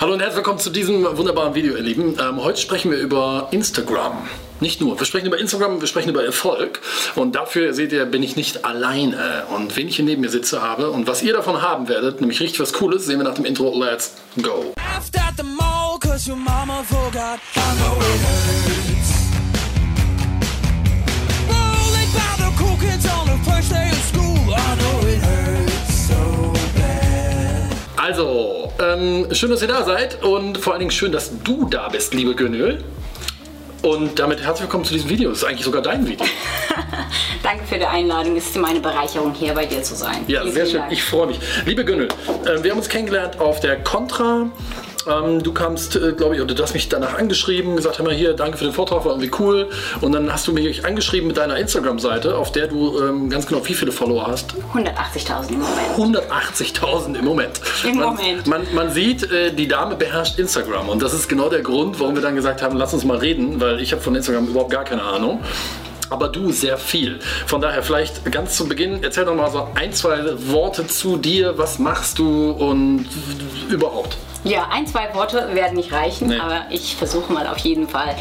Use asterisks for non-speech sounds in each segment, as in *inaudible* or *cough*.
Hallo und herzlich willkommen zu diesem wunderbaren Video, ihr Lieben. Ähm, heute sprechen wir über Instagram. Nicht nur, wir sprechen über Instagram, wir sprechen über Erfolg. Und dafür, seht ihr, bin ich nicht alleine. Und wen ich hier neben mir sitze habe und was ihr davon haben werdet, nämlich richtig was Cooles, sehen wir nach dem Intro. Let's go. Also, ähm, schön, dass ihr da seid und vor allen Dingen schön, dass du da bist, liebe Gönül. Und damit herzlich willkommen zu diesem Video. Das ist eigentlich sogar dein Video. *laughs* Danke für die Einladung. Es ist meine Bereicherung, hier bei dir zu sein. Ja, Vielen sehr schön. Dank. Ich freue mich. Liebe Gönül, äh, wir haben uns kennengelernt auf der Contra ähm, du kamst, äh, glaube ich, oder du hast mich danach angeschrieben, gesagt, hör mal hier, danke für den Vortrag, war irgendwie cool. Und dann hast du mich angeschrieben mit deiner Instagram-Seite, auf der du ähm, ganz genau wie viele Follower hast? 180.000 im Moment. 180.000 im Moment. Im man, Moment. Man, man sieht, äh, die Dame beherrscht Instagram. Und das ist genau der Grund, warum wir dann gesagt haben, lass uns mal reden, weil ich habe von Instagram überhaupt gar keine Ahnung aber du sehr viel. Von daher vielleicht ganz zu Beginn, erzähl doch mal so ein, zwei Worte zu dir, was machst du und überhaupt. Ja, ein, zwei Worte werden nicht reichen, nee. aber ich versuche mal auf jeden Fall.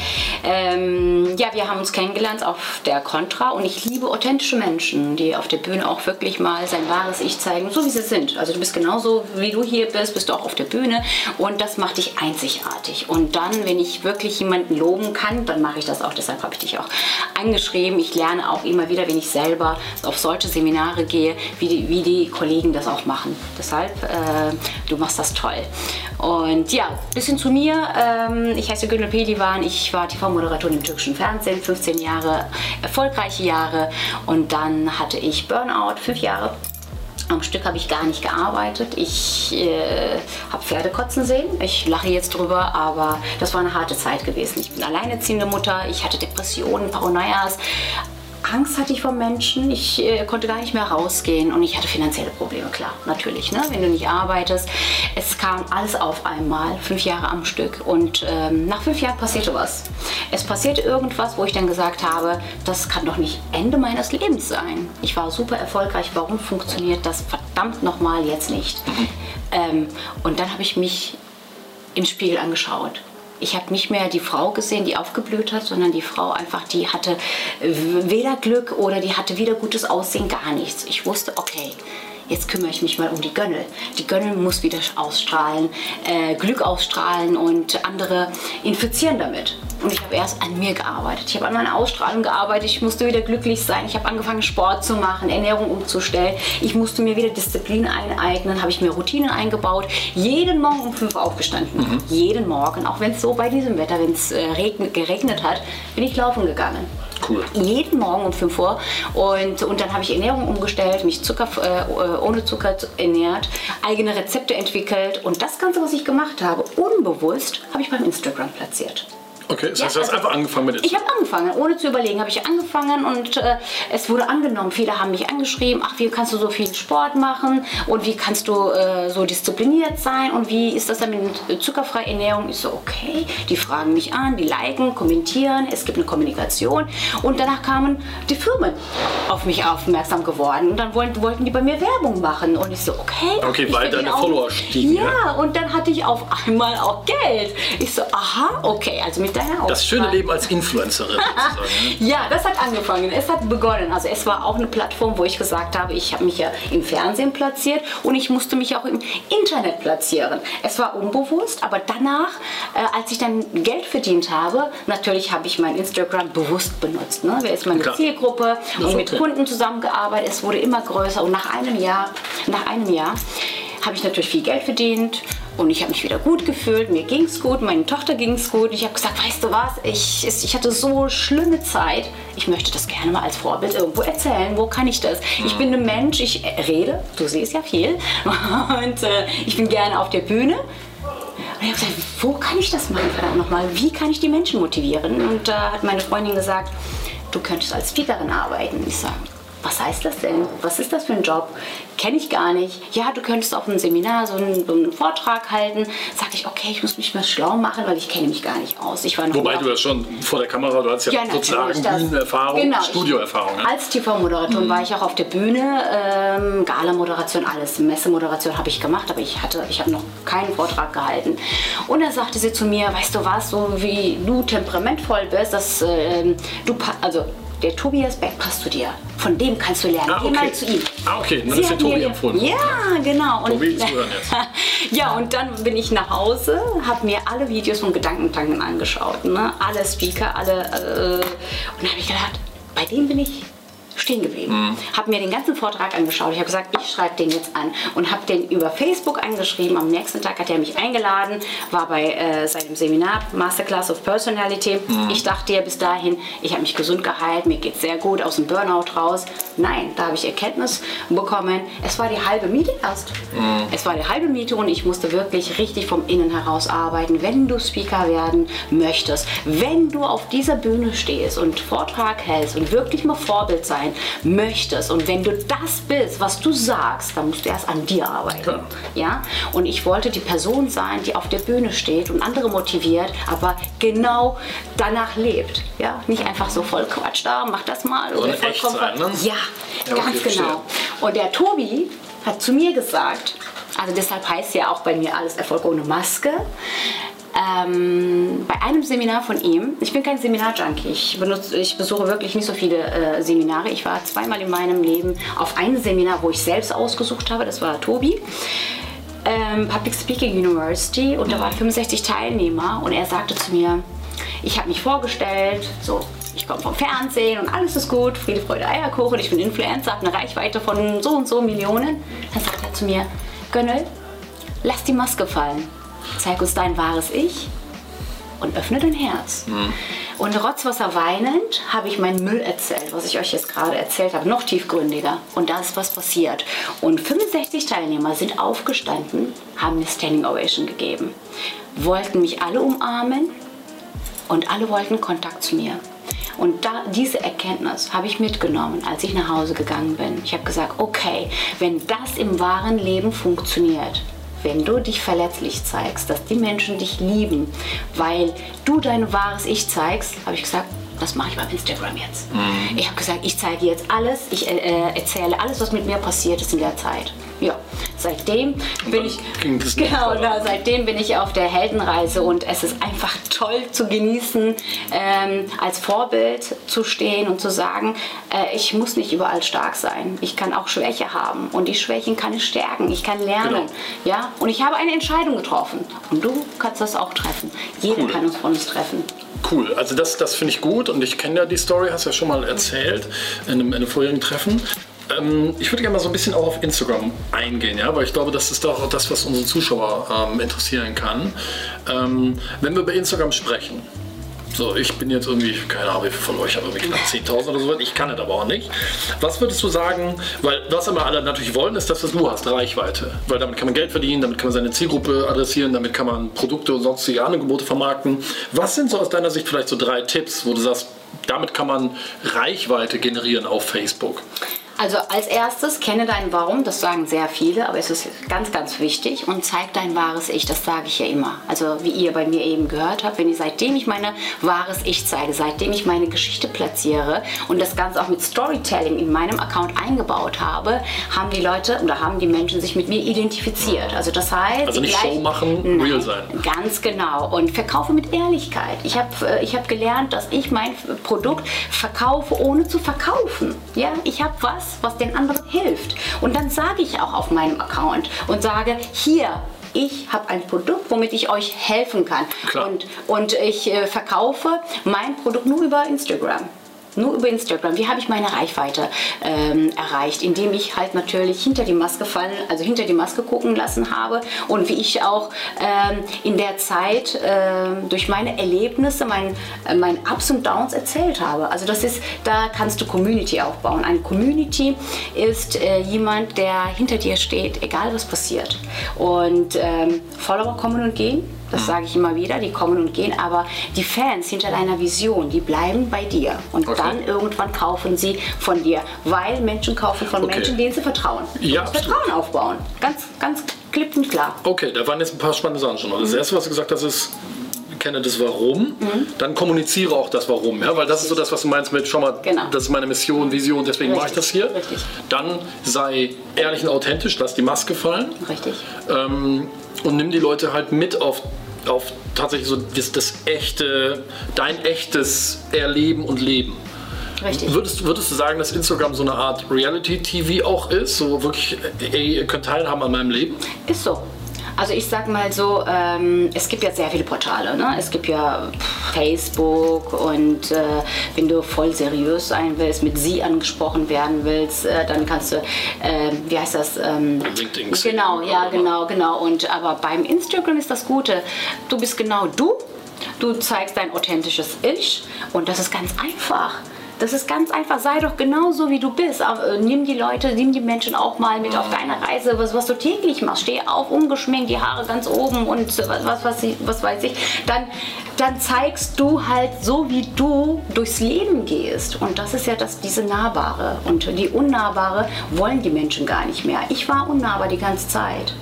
Ähm, ja, wir haben uns kennengelernt auf der Contra und ich liebe authentische Menschen, die auf der Bühne auch wirklich mal sein wahres Ich zeigen, so wie sie sind. Also du bist genauso, wie du hier bist, bist du auch auf der Bühne und das macht dich einzigartig. Und dann, wenn ich wirklich jemanden loben kann, dann mache ich das auch. Deshalb habe ich dich auch angeschrieben. Ich lerne auch immer wieder, wenn ich selber auf solche Seminare gehe, wie die, wie die Kollegen das auch machen. Deshalb, äh, du machst das toll. Und ja, bisschen zu mir. Ähm, ich heiße Gönül Pelivan. Ich war TV-Moderatorin im türkischen Fernsehen, 15 Jahre, erfolgreiche Jahre. Und dann hatte ich Burnout, fünf Jahre. Am Stück habe ich gar nicht gearbeitet. Ich äh, habe Pferde kotzen sehen. Ich lache jetzt drüber, aber das war eine harte Zeit gewesen. Ich bin alleinerziehende Mutter. Ich hatte Depressionen, Paranoias, Angst hatte ich vor Menschen. Ich äh, konnte gar nicht mehr rausgehen und ich hatte finanzielle Probleme, klar, natürlich. Ne? Wenn du nicht arbeitest, es kam alles auf einmal, fünf Jahre am Stück. Und ähm, nach fünf Jahren passierte was. Es passierte irgendwas, wo ich dann gesagt habe, das kann doch nicht Ende meines Lebens sein. Ich war super erfolgreich. Warum funktioniert das verdammt nochmal jetzt nicht? Ähm, und dann habe ich mich im Spiegel angeschaut ich habe nicht mehr die Frau gesehen, die aufgeblüht hat, sondern die Frau einfach, die hatte weder Glück oder die hatte weder gutes Aussehen, gar nichts. Ich wusste, okay, jetzt kümmere ich mich mal um die Gönnel. Die Gönnel muss wieder ausstrahlen, äh, Glück ausstrahlen und andere infizieren damit. Und ich habe erst an mir gearbeitet. Ich habe an meiner Ausstrahlung gearbeitet. Ich musste wieder glücklich sein. Ich habe angefangen, Sport zu machen, Ernährung umzustellen. Ich musste mir wieder Disziplin eineignen. Habe ich mir Routinen eingebaut. Jeden Morgen um 5 Uhr aufgestanden. Mhm. Jeden Morgen. Auch wenn es so bei diesem Wetter, wenn es äh, geregnet hat, bin ich laufen gegangen. Cool. Jeden Morgen um 5 Uhr. Und, und dann habe ich Ernährung umgestellt, mich Zucker, äh, ohne Zucker ernährt, eigene Rezepte entwickelt. Und das Ganze, was ich gemacht habe, unbewusst, habe ich beim Instagram platziert. Okay, das heißt, du hast also einfach angefangen mit Ich habe angefangen, ohne zu überlegen, habe ich angefangen und äh, es wurde angenommen. Viele haben mich angeschrieben, ach, wie kannst du so viel Sport machen und wie kannst du äh, so diszipliniert sein und wie ist das dann mit zuckerfreier Ernährung? Ich so, okay, die fragen mich an, die liken, kommentieren, es gibt eine Kommunikation und danach kamen die Firmen auf mich aufmerksam geworden und dann wollten, wollten die bei mir Werbung machen und ich so, okay. Okay, weil deine Follower stiegen. Ja, ja, und dann hatte ich auf einmal auch Geld. Ich so, aha, okay, also mit deiner Das schöne Leben als Influencerin. Ne? *laughs* ja, das hat angefangen. Es hat begonnen. Also es war auch eine Plattform, wo ich gesagt habe, ich habe mich ja im Fernsehen platziert und ich musste mich auch im Internet platzieren. Es war unbewusst, aber danach, äh, als ich dann Geld verdient habe, natürlich habe ich mein Instagram bewusst benutzt. Ne? Wer ist meine Klar. Zielgruppe und mit Kunden zusammengearbeitet. Es wurde immer größer und nach einem Jahr, nach einem Jahr habe ich natürlich viel Geld verdient und ich habe mich wieder gut gefühlt, mir ging es gut, meine Tochter ging es gut. Ich habe gesagt, weißt du was, ich, ich hatte so schlimme Zeit. Ich möchte das gerne mal als Vorbild irgendwo erzählen. Wo kann ich das? Ich bin ein Mensch, ich rede, du siehst ja viel. *laughs* Und äh, ich bin gerne auf der Bühne. Und ich habe gesagt, wo kann ich das machen, nochmal? Wie kann ich die Menschen motivieren? Und da äh, hat meine Freundin gesagt, du könntest als Speakerin arbeiten. Ich sage, was heißt das denn? Was ist das für ein Job? Kenne ich gar nicht. Ja, du könntest auf einem Seminar so einen, so einen Vortrag halten. Sagte ich, okay, ich muss mich mal schlau machen, weil ich kenne mich gar nicht aus. Ich war noch Wobei du ja schon vor der Kamera, du hast ja, ja sozusagen Bühnenerfahrung, genau, Studioerfahrung. Ja? Als TV-Moderatorin mhm. war ich auch auf der Bühne, ähm, Gala-Moderation, alles. Messemoderation habe ich gemacht, aber ich hatte, ich habe noch keinen Vortrag gehalten. Und da sagte sie zu mir, weißt du was, so wie du temperamentvoll bist, dass äh, du, also der Tobias Beck passt zu dir. Von dem kannst du lernen. Ah, okay. Geh mal zu ihm. Ah, okay, dann ist der Tobi empfohlen. Ja, genau. Und, Tobi, zuhören jetzt. *laughs* ja, und dann bin ich nach Hause, habe mir alle Videos von Gedankentanken angeschaut. Ne? Alle Speaker, alle. Äh, und dann habe ich gedacht, bei dem bin ich stehen geblieben. Mhm. Habe mir den ganzen Vortrag angeschaut. Ich habe gesagt, ich schreibe den jetzt an und habe den über Facebook angeschrieben. Am nächsten Tag hat er mich eingeladen, war bei äh, seinem Seminar Masterclass of Personality. Mhm. Ich dachte ja bis dahin, ich habe mich gesund gehalten, mir geht sehr gut, aus dem Burnout raus. Nein, da habe ich Erkenntnis bekommen. Es war die halbe Miete erst. Mhm. Es war die halbe Miete und ich musste wirklich richtig vom Innen heraus arbeiten. Wenn du Speaker werden möchtest, wenn du auf dieser Bühne stehst und Vortrag hältst und wirklich mal Vorbild sein sein möchtest und wenn du das bist, was du sagst, dann musst du erst an dir arbeiten. Klar. Ja? Und ich wollte die Person sein, die auf der Bühne steht und andere motiviert, aber genau danach lebt. Ja? Nicht einfach so voll Quatsch da, mach das mal. Oder voll echt sein, ne? Ja, ja ganz okay, genau. Und der Tobi hat zu mir gesagt, also deshalb heißt ja auch bei mir alles Erfolg ohne Maske ähm, bei einem Seminar von ihm, ich bin kein Seminar-Junkie, ich, ich besuche wirklich nicht so viele äh, Seminare. Ich war zweimal in meinem Leben auf einem Seminar, wo ich selbst ausgesucht habe, das war Tobi. Ähm, Public Speaking University und da waren 65 Teilnehmer und er sagte zu mir, ich habe mich vorgestellt, so ich komme vom Fernsehen und alles ist gut, Friede, Freude, Eierkuchen, ich bin Influencer, habe eine Reichweite von so und so Millionen. Dann sagt er zu mir, Gönnel, lass die Maske fallen zeig uns dein wahres Ich und öffne dein Herz. Mhm. Und Rotzwasser weinend habe ich meinen Müll erzählt, was ich euch jetzt gerade erzählt habe, noch tiefgründiger. Und da ist was passiert. Und 65 Teilnehmer sind aufgestanden, haben eine Standing Ovation gegeben, wollten mich alle umarmen und alle wollten Kontakt zu mir. Und da, diese Erkenntnis habe ich mitgenommen, als ich nach Hause gegangen bin. Ich habe gesagt, okay, wenn das im wahren Leben funktioniert, wenn du dich verletzlich zeigst, dass die Menschen dich lieben, weil du dein wahres Ich zeigst, habe ich gesagt, das mache ich beim Instagram jetzt. Mhm. Ich habe gesagt, ich zeige jetzt alles, ich äh, äh, erzähle alles, was mit mir passiert ist in der Zeit. Ja, seitdem bin ich genau, da, seitdem bin ich auf der Heldenreise und es ist einfach toll zu genießen, ähm, als Vorbild zu stehen und zu sagen, äh, ich muss nicht überall stark sein. Ich kann auch Schwäche haben und die Schwächen kann ich stärken. Ich kann lernen, genau. ja. Und ich habe eine Entscheidung getroffen und du kannst das auch treffen. Jeder cool. kann uns von uns treffen. Cool, also das, das finde ich gut und ich kenne ja die Story, hast ja schon mal erzählt in einem, in einem vorherigen Treffen. Ähm, ich würde gerne mal so ein bisschen auch auf Instagram eingehen, ja, weil ich glaube, das ist doch auch das, was unsere Zuschauer ähm, interessieren kann. Ähm, wenn wir über Instagram sprechen, so, ich bin jetzt irgendwie, keine Ahnung, wie viel von euch habe, irgendwie knapp 10.000 oder so. Ich kann das aber auch nicht. Was würdest du sagen, weil was immer alle natürlich wollen, ist das, was du hast, Reichweite. Weil damit kann man Geld verdienen, damit kann man seine Zielgruppe adressieren, damit kann man Produkte und sonstige Angebote vermarkten. Was sind so aus deiner Sicht vielleicht so drei Tipps, wo du sagst, damit kann man Reichweite generieren auf Facebook? Also als erstes kenne dein Warum, das sagen sehr viele, aber es ist ganz, ganz wichtig und zeig dein wahres Ich, das sage ich ja immer. Also wie ihr bei mir eben gehört habt, wenn ich seitdem ich meine wahres Ich zeige, seitdem ich meine Geschichte platziere und das Ganze auch mit Storytelling in meinem Account eingebaut habe, haben die Leute oder haben die Menschen sich mit mir identifiziert. Also das heißt... Also nicht gleich, Show machen, nein, real sein. Ganz genau und verkaufe mit Ehrlichkeit. Ich habe äh, ich hab gelernt, dass ich mein Produkt verkaufe, ohne zu verkaufen. Ja, ich habe was was den anderen hilft. Und dann sage ich auch auf meinem Account und sage, hier, ich habe ein Produkt, womit ich euch helfen kann. Und, und ich äh, verkaufe mein Produkt nur über Instagram nur über Instagram. Wie habe ich meine Reichweite ähm, erreicht? Indem ich halt natürlich hinter die Maske fallen, also hinter die Maske gucken lassen habe und wie ich auch ähm, in der Zeit äh, durch meine Erlebnisse, mein, äh, mein Ups und Downs erzählt habe. Also das ist, da kannst du Community aufbauen. Eine Community ist äh, jemand, der hinter dir steht, egal was passiert. Und ähm, Follower kommen und gehen Das sage ich immer wieder, die kommen und gehen, aber die Fans hinter deiner Vision, die bleiben bei dir. Und Okay. dann irgendwann kaufen sie von dir, weil Menschen kaufen von Okay. Menschen, denen sie vertrauen. Ja, absolut. Vertrauen aufbauen. Ganz, ganz klipp und klar. Okay, da waren jetzt ein paar spannende Sachen schon. Das erste, was du gesagt hast, ist, kenne das Warum, dann kommuniziere auch das Warum. Ja? Weil das ist so das, was du meinst mit, schau mal, Genau. das ist meine Mission, Vision, deswegen mache ich das Richtig, hier. richtig. Dann sei ehrlich und authentisch, lass die Maske fallen Richtig. ähm, und nimm die Leute halt mit auf, auf tatsächlich so das, das echte, dein echtes Erleben und Leben. Richtig. Würdest, würdest du sagen, dass Instagram so eine Art Reality-TV auch ist? So wirklich, ey, ihr könnt teilhaben an meinem Leben? Ist so. Also ich sag mal so, ähm, es gibt ja sehr viele Portale. Ne? Es gibt ja Facebook und äh, wenn du voll seriös sein willst, mit sie angesprochen werden willst, äh, dann kannst du, äh, wie heißt das? Ähm, LinkedIn, Genau, ja, genau, genau. Und aber beim Instagram ist das Gute, du bist genau du. Du zeigst dein authentisches Ich und das ist ganz einfach. Das ist ganz einfach, sei doch genauso wie du bist. Äh, nimm die Leute, nimm die Menschen auch mal mit auf deine Reise, was, was du täglich machst. Steh auf, ungeschminkt, die Haare ganz oben und was, was, was, was weiß ich. Dann, dann zeigst du halt so, wie du durchs Leben gehst. Und das ist ja das, diese Nahbare. Und die Unnahbare wollen die Menschen gar nicht mehr. Ich war unnahbar die ganze Zeit.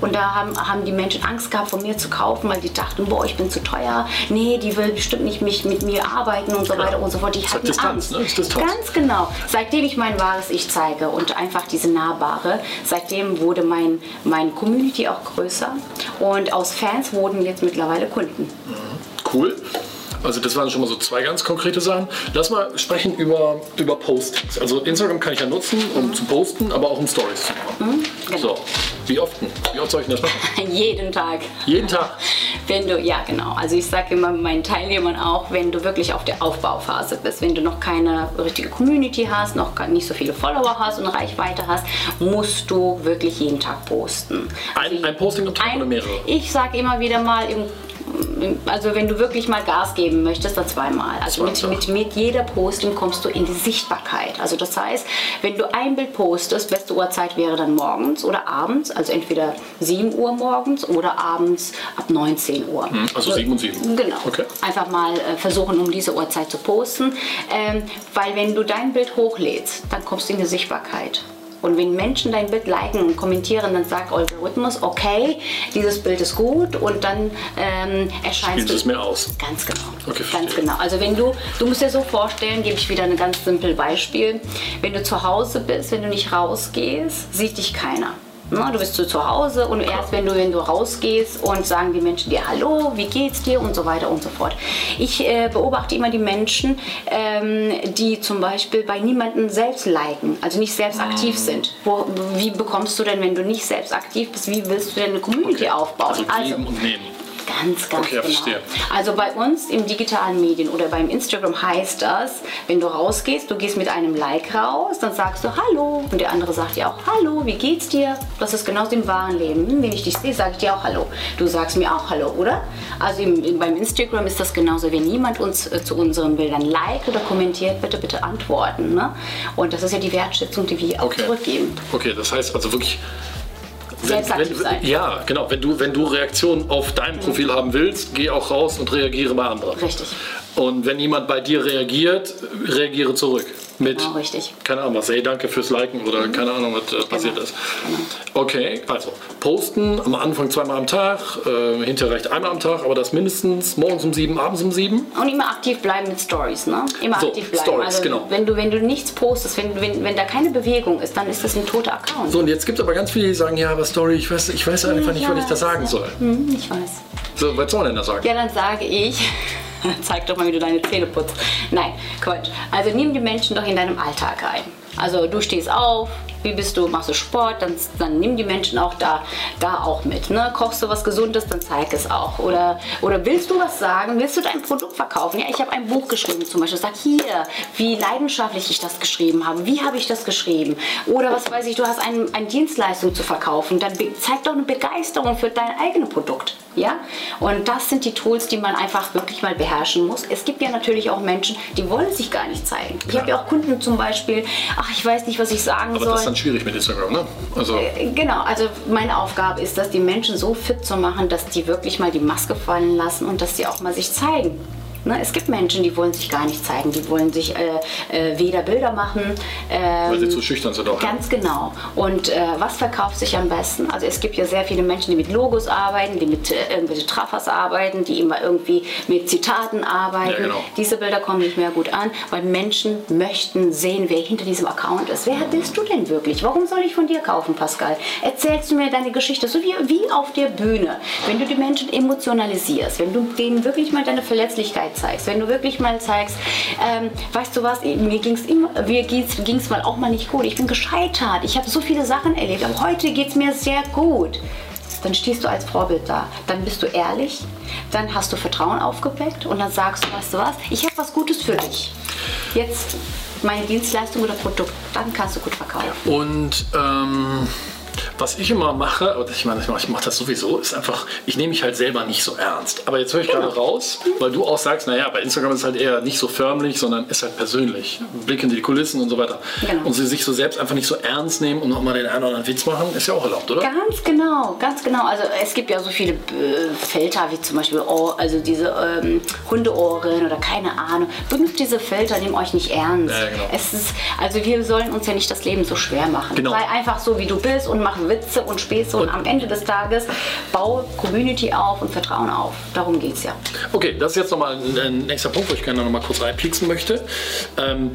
Und da haben, haben die Menschen Angst gehabt, von mir zu kaufen, weil die dachten, boah, ich bin zu teuer. Nee, die will bestimmt nicht mich, mit mir arbeiten und so weiter und so fort. Die hatten Distanz, Angst. ne? Ist Distanz. Ganz genau. Seitdem ich mein wahres Ich zeige und einfach diese Nahbare, seitdem wurde mein, mein Community auch größer. Und aus Fans wurden jetzt mittlerweile Kunden. Cool. Also das waren schon mal so zwei ganz konkrete Sachen. Lass mal sprechen über, über Postings. Also Instagram kann ich ja nutzen, um zu posten, aber auch um Stories zu machen. genau. So, wie oft? Wie oft soll ich denn das machen? *laughs* Jeden Tag. Jeden Tag. Wenn du, ja genau, also ich sage immer meinen Teilnehmern auch, wenn du wirklich auf der Aufbauphase bist, wenn du noch keine richtige Community hast, noch nicht so viele Follower hast und Reichweite hast, musst du wirklich jeden Tag posten. Ein, ein Posting am Tag oder mehrere? Ich sage immer wieder mal, im, also wenn du wirklich mal Gas geben möchtest, dann zweimal. Also mit, mit, mit jeder Posting kommst du in die Sichtbarkeit. Also das heißt, wenn du ein Bild postest, beste Uhrzeit wäre dann morgens oder abends, also entweder 7 Uhr morgens oder abends ab 19 Uhr. also 7 und 7. Genau. Okay. Einfach mal äh, versuchen, um diese Uhrzeit zu posten. Ähm, weil wenn du dein Bild hochlädst, dann kommst du in die Sichtbarkeit. Und wenn Menschen dein Bild liken und kommentieren, dann sagt Algorithmus, okay, dieses Bild ist gut und dann ähm, erscheinst du es mir aus. Ganz genau. Okay, ganz genau. Also wenn du, du musst dir so vorstellen, gebe ich wieder ein ganz simples Beispiel. Wenn du zu Hause bist, wenn du nicht rausgehst, sieht dich keiner. Ne, Du bist so zu Hause und erst wenn du, wenn du rausgehst und sagen die Menschen dir Hallo, wie geht's dir und so weiter und so fort. Ich äh, beobachte immer die Menschen, ähm, die zum Beispiel bei niemandem selbst liken, also nicht selbst Ah. aktiv sind. Wo, wie bekommst du denn, wenn du nicht selbst aktiv bist, wie willst du denn eine Community aufbauen? Also nehmen. Ganz, ganz Okay, genau. verstehe. Also bei uns im digitalen Medien oder beim Instagram heißt das, wenn du rausgehst, du gehst mit einem Like raus, dann sagst du Hallo und der andere sagt dir auch Hallo, wie geht's dir? Das ist genauso im wahren Leben. Hm, Wenn ich dich sehe, sage ich dir auch Hallo. Du sagst mir auch Hallo, oder? Also im, im, beim Instagram ist das genauso. Wenn niemand uns äh, zu unseren Bildern liked oder kommentiert, bitte, bitte antworten. Ne? Und das ist ja die Wertschätzung, die wir auch Okay. zurückgeben. Okay, das heißt also wirklich. Selbst aktiv sein. Ja, genau. Wenn du, wenn du Reaktionen auf dein Profil haben willst, geh auch raus und reagiere bei anderen. Richtig. Und wenn jemand bei dir reagiert, reagiere zurück. Mit, Genau, richtig. keine Ahnung was, hey, danke fürs Liken oder keine Ahnung, was äh, passiert Genau. ist. Okay, also posten am Anfang zweimal am Tag, äh, hinterher reicht einmal am Tag, aber das mindestens morgens um sieben, abends um sieben. Und immer aktiv bleiben mit Stories, ne? Immer So, aktiv bleiben. Stories, also genau. wenn du wenn du nichts postest, wenn, wenn, wenn da keine Bewegung ist, dann ist das ein toter Account. So, und jetzt gibt es aber ganz viele, die sagen, ja, aber Story, ich weiß, ich weiß einfach nicht, was ich da sagen soll. Hm, ich weiß. So, was soll man denn da sagen? Ja, dann sage ich, *laughs* zeig doch mal, wie du deine Zähne putzt. Nein, Quatsch. Also nimm die Menschen doch in deinem Alltag rein. Also du stehst auf, wie bist du, machst du Sport, dann, dann nimm die Menschen auch da, da auch mit. Ne? Kochst du was Gesundes, dann zeig es auch. Oder, oder willst du was sagen, willst du dein Produkt verkaufen? Ja, ich habe ein Buch geschrieben zum Beispiel, sag hier, wie leidenschaftlich ich das geschrieben habe, wie habe ich das geschrieben? Oder was weiß ich, du hast ein, eine Dienstleistung zu verkaufen, dann zeig doch eine Begeisterung für dein eigenes Produkt. Ja? Und das sind die Tools, die man einfach wirklich mal beherrschen muss. Es gibt ja natürlich auch Menschen, die wollen sich gar nicht zeigen. Ich habe ja auch Kunden zum Beispiel, ach, ich weiß nicht, was ich sagen Aber soll. das ist dann schwierig mit Instagram, ne? Also, Äh, Genau, also meine Aufgabe ist, dass die Menschen so fit zu machen, dass die wirklich mal die Maske fallen lassen und dass sie auch mal sich zeigen. Ne, es gibt Menschen, die wollen sich gar nicht zeigen, die wollen sich äh, äh, weder Bilder machen. ähm, weil sie zu schüchtern sind auch. Ganz genau. Und äh, was verkauft sich am besten? Also es gibt ja sehr viele Menschen, die mit Logos arbeiten, die mit äh, irgendwelche Traffers arbeiten, die immer irgendwie mit Zitaten arbeiten. Ja, genau. Diese Bilder kommen nicht mehr gut an, weil Menschen möchten sehen, wer hinter diesem Account ist. Wer bist du denn wirklich? Warum soll ich von dir kaufen, Pascal? Erzählst du mir deine Geschichte, so wie, wie auf der Bühne. Wenn du die Menschen emotionalisierst, wenn du denen wirklich mal deine Verletzlichkeit zeigst, wenn du wirklich mal zeigst, ähm, weißt du was, mir ging es mir ging's, ging's mal auch mal nicht gut. Ich bin gescheitert, ich habe so viele Sachen erlebt, aber heute geht es mir sehr gut. Dann stehst du als Vorbild da. Dann bist du ehrlich, dann hast du Vertrauen aufgeweckt und dann sagst du, weißt du was, ich habe was Gutes für dich. Jetzt meine Dienstleistung oder Produkt, dann kannst du gut verkaufen. Und ähm, was ich immer mache, und ich meine, ich mache das sowieso, ist einfach, ich nehme mich halt selber nicht so ernst. Aber jetzt höre ich gerade raus, weil du auch sagst, naja, bei Instagram ist es halt eher nicht so förmlich, sondern ist halt persönlich. Blick hinter die Kulissen und so weiter. Genau. Und sie sich so selbst einfach nicht so ernst nehmen und nochmal den einen oder anderen Witz machen, ist ja auch erlaubt, oder? Ganz genau, ganz genau. Also es gibt ja so viele äh, Filter, wie zum Beispiel Ohr, also diese ähm, Hundeohren oder keine Ahnung. Benutzt diese Filter, nehmt euch nicht ernst. Ja, genau. Es ist, also wir sollen uns ja nicht das Leben so schwer machen. Genau. Sei einfach so, wie du bist und mach Witze und Späße und, am Ende des Tages baue Community auf und Vertrauen auf. Darum geht es ja. Okay, das ist jetzt nochmal ein, nächster Punkt, wo ich gerne noch mal kurz reinpieksen möchte. Ähm,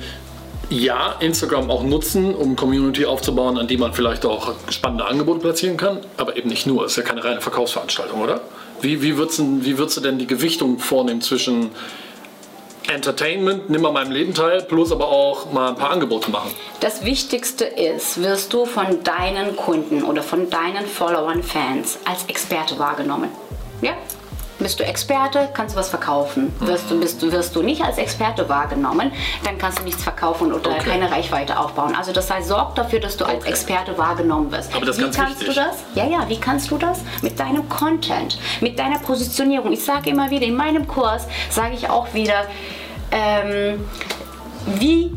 ja, Instagram auch nutzen, um Community aufzubauen, an die man vielleicht auch spannende Angebote platzieren kann, aber eben nicht nur. Es ist ja keine reine Verkaufsveranstaltung, oder? Wie, wie würdest du denn die Gewichtung vornehmen zwischen Entertainment, nimm an meinem Leben teil, plus aber auch mal ein paar Angebote machen? Das Wichtigste ist, wirst du von deinen Kunden oder von deinen Followern, Fans als Experte wahrgenommen. Ja? Bist du Experte, kannst du was verkaufen. Wirst du, bist, wirst du nicht als Experte wahrgenommen, dann kannst du nichts verkaufen oder Okay. keine Reichweite aufbauen. Also das heißt, sorg dafür, dass du als Okay. Experte wahrgenommen wirst. Aber das ist wie ganz kannst wichtig. du das? Ja, ja, wie kannst du das? Mit deinem Content, mit deiner Positionierung. Ich sage immer wieder, in meinem Kurs sage ich auch wieder, ähm, wie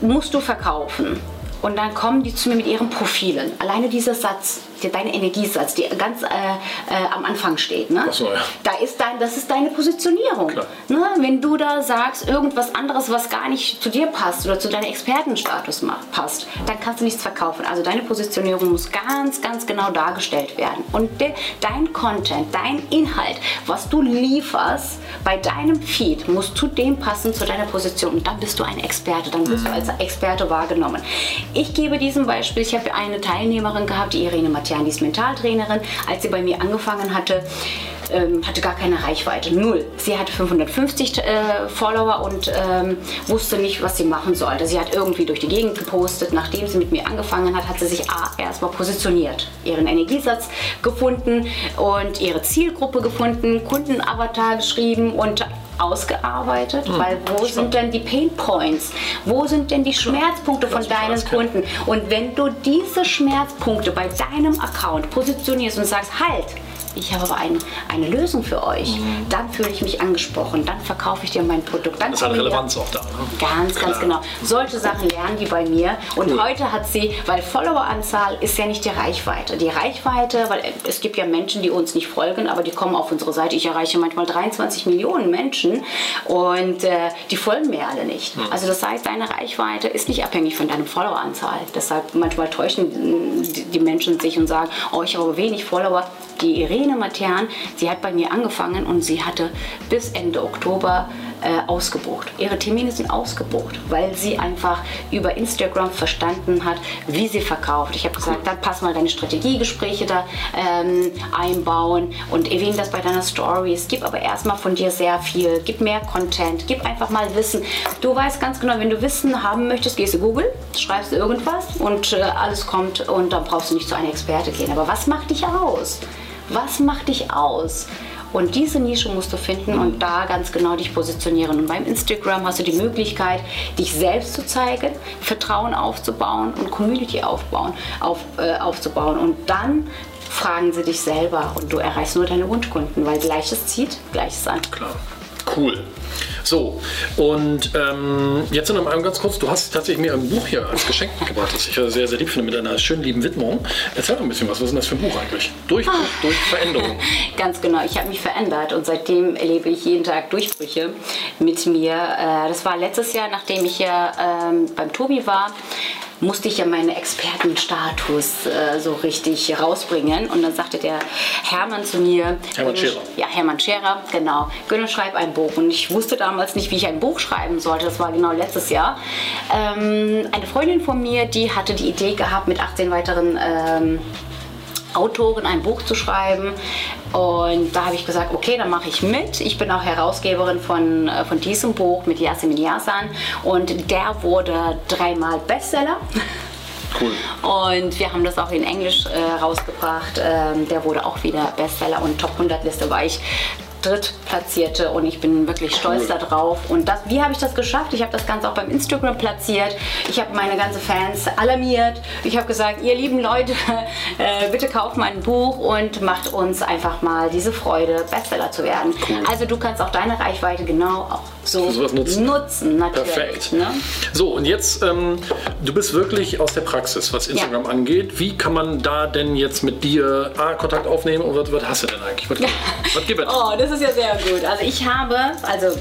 musst du verkaufen? Und dann kommen die zu mir mit ihren Profilen. Alleine dieser Satz, dein Energiesatz, der ganz äh, äh, am Anfang steht. Ne? Ach so, ja. da ist dein, das ist deine Positionierung. Klar. Ne? Wenn du da sagst, irgendwas anderes, was gar nicht zu dir passt oder zu deinem Expertenstatus passt, dann kannst du nichts verkaufen. Also deine Positionierung muss ganz, ganz genau dargestellt werden. Und de, dein Content, dein Inhalt, was du lieferst bei deinem Feed, muss zu dem passen, zu deiner Position. Und dann bist du ein Experte, dann wirst du als Experte wahrgenommen. Ich gebe diesem Beispiel, ich habe eine Teilnehmerin gehabt, die Irene Matian, die ist Mentaltrainerin. Als sie bei mir angefangen hatte, ähm, hatte gar keine Reichweite, null. Sie hatte 550 äh, Follower und ähm, wusste nicht, was sie machen sollte. Sie hat irgendwie durch die Gegend gepostet. Nachdem sie mit mir angefangen hat, hat sie sich erstmal positioniert, ihren Energiesatz gefunden und ihre Zielgruppe gefunden, Kundenavatar geschrieben und ausgearbeitet, weil wo sind denn die Pain Points? Wo sind denn die Schmerzpunkte von deinen. Kunden? Und wenn du diese Schmerzpunkte bei deinem Account positionierst und sagst, halt, ich habe aber ein, eine Lösung für euch, Mhm. dann fühle ich mich angesprochen, dann verkaufe ich dir mein Produkt. Dann Das hat Relevanz auch da. Ne? Ganz, ganz Klar. genau. Solche Sachen lernen die bei mir. Und Cool. heute hat sie, weil Followeranzahl ist ja nicht die Reichweite. Die Reichweite, weil es gibt ja Menschen, die uns nicht folgen, aber die kommen auf unsere Seite. Ich erreiche manchmal 23 Millionen Menschen und äh, die folgen mir alle nicht. Hm. Also das heißt, deine Reichweite ist nicht abhängig von deinem Followeranzahl. Deshalb manchmal täuschen die, die Menschen sich und sagen, oh, ich habe wenig Follower. Die Irene Matern, sie hat bei mir angefangen und sie hatte bis Ende Oktober äh, ausgebucht. Ihre Termine sind ausgebucht, weil sie einfach über Instagram verstanden hat, wie sie verkauft. Ich habe gesagt, dann pass mal deine Strategiegespräche da ähm, einbauen und erwähne das bei deiner Stories. Gib aber erstmal von dir sehr viel, gib mehr Content, gib einfach mal Wissen. Du weißt ganz genau, wenn du Wissen haben möchtest, gehst du Google, schreibst du irgendwas und äh, alles kommt und dann brauchst du nicht zu einem Experte gehen. Aber was macht dich aus? Was macht dich aus? Und diese Nische musst du finden und da ganz genau dich positionieren. Und beim Instagram hast du die Möglichkeit, dich selbst zu zeigen, Vertrauen aufzubauen und Community aufbauen, auf, äh, aufzubauen. Und dann fragen sie dich selber und du erreichst nur deine Wunschkunden, weil Gleiches zieht, Gleiches an. Klar. Cool. So, und ähm, jetzt noch mal ganz kurz, du hast tatsächlich mir ein Buch hier als Geschenk mitgebracht, das ich ja sehr, sehr lieb finde, mit einer schönen lieben Widmung. Erzähl doch ein bisschen was, was ist denn das für ein Buch eigentlich? Durchbruch ah. durch Veränderung. *laughs* Ganz genau, ich habe mich verändert und seitdem erlebe ich jeden Tag Durchbrüche mit mir. Äh, das war letztes Jahr, nachdem ich ja ähm, beim Tobi war musste ich ja meinen Expertenstatus äh, so richtig rausbringen. Und dann sagte der Hermann zu mir, Hermann Scherer. Ja, Hermann Scherer, genau. Gönne, schreib ein Buch. Und ich wusste damals nicht, wie ich ein Buch schreiben sollte. Das war genau letztes Jahr. Ähm, eine Freundin von mir, die hatte die Idee gehabt, mit 18 weiteren ähm, Autorin ein Buch zu schreiben. Und da habe ich gesagt, okay, dann mache ich mit. Ich bin auch Herausgeberin von, äh, von diesem Buch mit Yasemin Yasan und der wurde dreimal Bestseller. Cool. Und wir haben das auch in Englisch äh, rausgebracht. Ähm, der wurde auch wieder Bestseller und Top 100 Liste war ich Drittplatzierte und ich bin wirklich stolz cool. darauf. Und das, wie habe ich das geschafft? Ich habe das Ganze auch beim Instagram platziert. Ich habe meine ganzen Fans alarmiert. Ich habe gesagt, ihr lieben Leute, *laughs* äh, bitte kauft mein Buch und macht uns einfach mal diese Freude, Bestseller zu werden. Cool. Also du kannst auch deine Reichweite genau auch so nutzen. nutzen natürlich, Perfekt. Ne? So, und jetzt, ähm, du bist wirklich aus der Praxis, was Instagram ja. angeht. Wie kann man da denn jetzt mit dir ah, Kontakt aufnehmen und was, was hast du denn eigentlich? Was, *laughs* was gibt es? Oh, das ist ja sehr gut. Also ich habe, also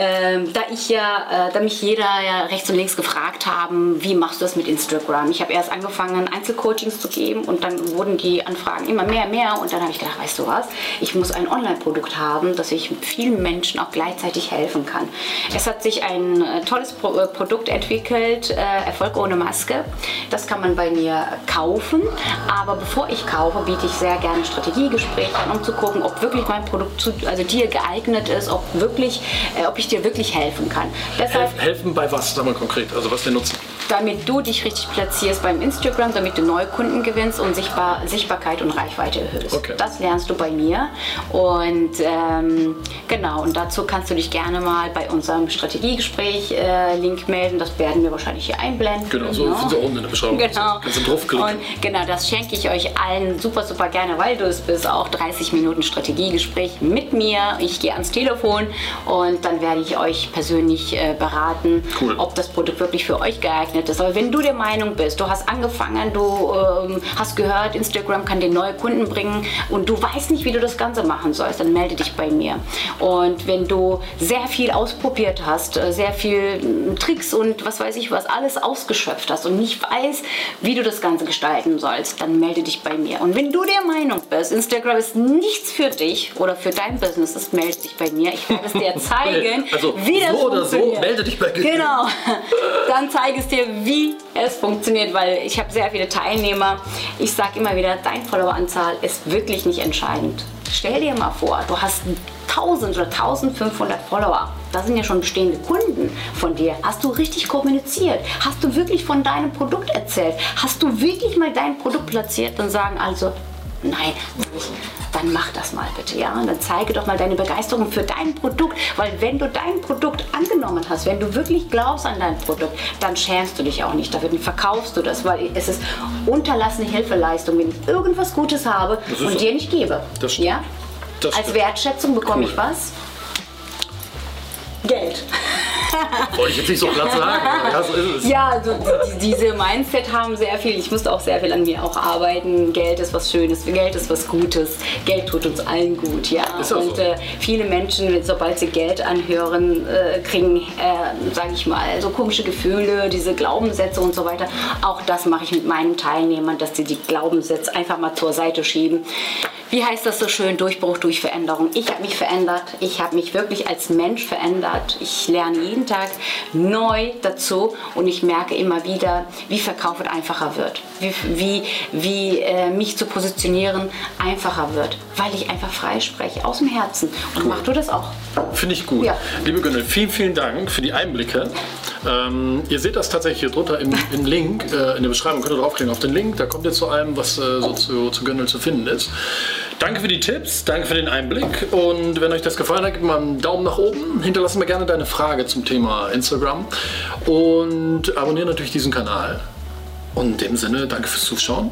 ähm, da ich ja, äh, da mich jeder ja rechts und links gefragt haben, wie machst du das mit Instagram? Ich habe erst angefangen, Einzelcoachings zu geben und dann wurden die Anfragen immer mehr, mehr und dann habe ich gedacht, weißt du was, ich muss ein Online-Produkt haben, das ich vielen Menschen auch gleichzeitig helfen kann. Es hat sich ein äh, tolles Pro äh, Produkt entwickelt, äh, Erfolg ohne Maske. Das kann man bei mir kaufen, aber bevor ich kaufe, biete ich sehr gerne Strategiegespräche an, um zu gucken, ob wirklich mein Produkt zu, also dir geeignet ist, ob wirklich, äh, ob ich dir wirklich helfen kann. Deshalb, helfen bei was, sag mal konkret, also was der Nutzen? Damit du dich richtig platzierst beim Instagram, damit du neue Kunden gewinnst und Sichtbar Sichtbarkeit und Reichweite erhöhst. Okay. Das lernst du bei mir. Und ähm, genau, und dazu kannst du dich gerne mal bei unserem Strategiegespräch äh, Link melden. Das werden wir wahrscheinlich hier einblenden. Genau, so sind sie unten in der Beschreibung. *laughs* Genau. Kannst du draufklicken. Und genau, das schenke ich euch allen super, super gerne, weil du es bist. Auch 30 Minuten Strategiegespräch mit mir. Ich gehe ans Telefon und dann werde ich euch persönlich äh, beraten, cool. ob das Produkt wirklich für euch geeignet geeignet ist. Aber wenn du der Meinung bist, du hast angefangen, du ähm, hast gehört, Instagram kann dir neue Kunden bringen und du weißt nicht, wie du das Ganze machen sollst, dann melde dich bei mir. Und wenn du sehr viel ausprobiert hast, äh, sehr viel hm, Tricks und was weiß ich was, alles ausgeschöpft hast und nicht weißt, wie du das Ganze gestalten sollst, dann melde dich bei mir. Und wenn du der Meinung bist, Instagram ist nichts für dich oder für dein Business, dann melde dich bei mir. Ich werde es dir *laughs* zeigen, also, wie das so funktioniert. So, melde dich bei mir. Genau. *laughs* Dann zeige ich es dir, wie es funktioniert, weil ich habe sehr viele Teilnehmer. Ich sage immer wieder, dein Followeranzahl ist wirklich nicht entscheidend. Stell dir mal vor, du hast 1000 oder 1500 Follower. Das sind ja schon bestehende Kunden von dir. Hast du richtig kommuniziert? Hast du wirklich von deinem Produkt erzählt? Hast du wirklich mal dein Produkt platziert? Dann sagen also, nein, dann mach das mal bitte, ja. Und dann zeige doch mal deine Begeisterung für dein Produkt, weil wenn du dein Produkt angenommen hast, wenn du wirklich glaubst an dein Produkt, dann schämst du dich auch nicht dafür, dann verkaufst du das, weil es ist unterlassene Hilfeleistung, wenn ich irgendwas Gutes habe und so. dir nicht gebe. Das ja? Das Als Wertschätzung bekomme cool. ich was? Geld. Wollte ich jetzt nicht so platt sagen. Ja, so ist es. Ja, also die, diese Mindset haben sehr viel. Ich musste auch sehr viel an mir auch arbeiten. Geld ist was Schönes, Geld ist was Gutes. Geld tut uns allen gut, ja. Ist und so. äh, viele Menschen, sobald sie Geld anhören, äh, kriegen, äh, sage ich mal, so komische Gefühle, diese Glaubenssätze und so weiter. Auch das mache ich mit meinen Teilnehmern, dass sie die Glaubenssätze einfach mal zur Seite schieben. Wie heißt das so schön? Durchbruch durch Veränderung. Ich habe mich verändert. Ich habe mich wirklich als Mensch verändert. Ich lerne jeden Tag neu dazu und ich merke immer wieder, wie Verkauf einfacher wird. Wie, wie, wie äh, mich zu positionieren einfacher wird, weil ich einfach frei spreche, aus dem Herzen. Und cool. mach du das auch. Finde ich gut. Ja. Liebe Gönnel, vielen, vielen Dank für die Einblicke. Ähm, ihr seht das tatsächlich hier drunter im, im Link, äh, in der Beschreibung könnt ihr draufklicken auf den Link. Da kommt ihr zu allem, was äh, so zu, zu Gönnel zu finden ist. Danke für die Tipps, danke für den Einblick und wenn euch das gefallen hat, gebt mal einen Daumen nach oben, hinterlasst mir gerne deine Frage zum Thema Instagram und abonniert natürlich diesen Kanal. Und in dem Sinne, danke fürs Zuschauen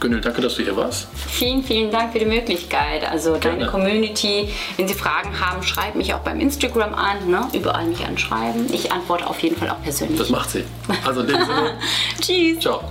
Günel, danke, dass du hier warst. Vielen, vielen Dank für die Möglichkeit. Also Gerne. deine Community, wenn Sie Fragen haben, schreibt mich auch beim Instagram an. Ne? Überall mich anschreiben. Ich antworte auf jeden Fall auch persönlich. Das macht sie. Also in dem Sinne. *laughs* Tschüss. Ciao.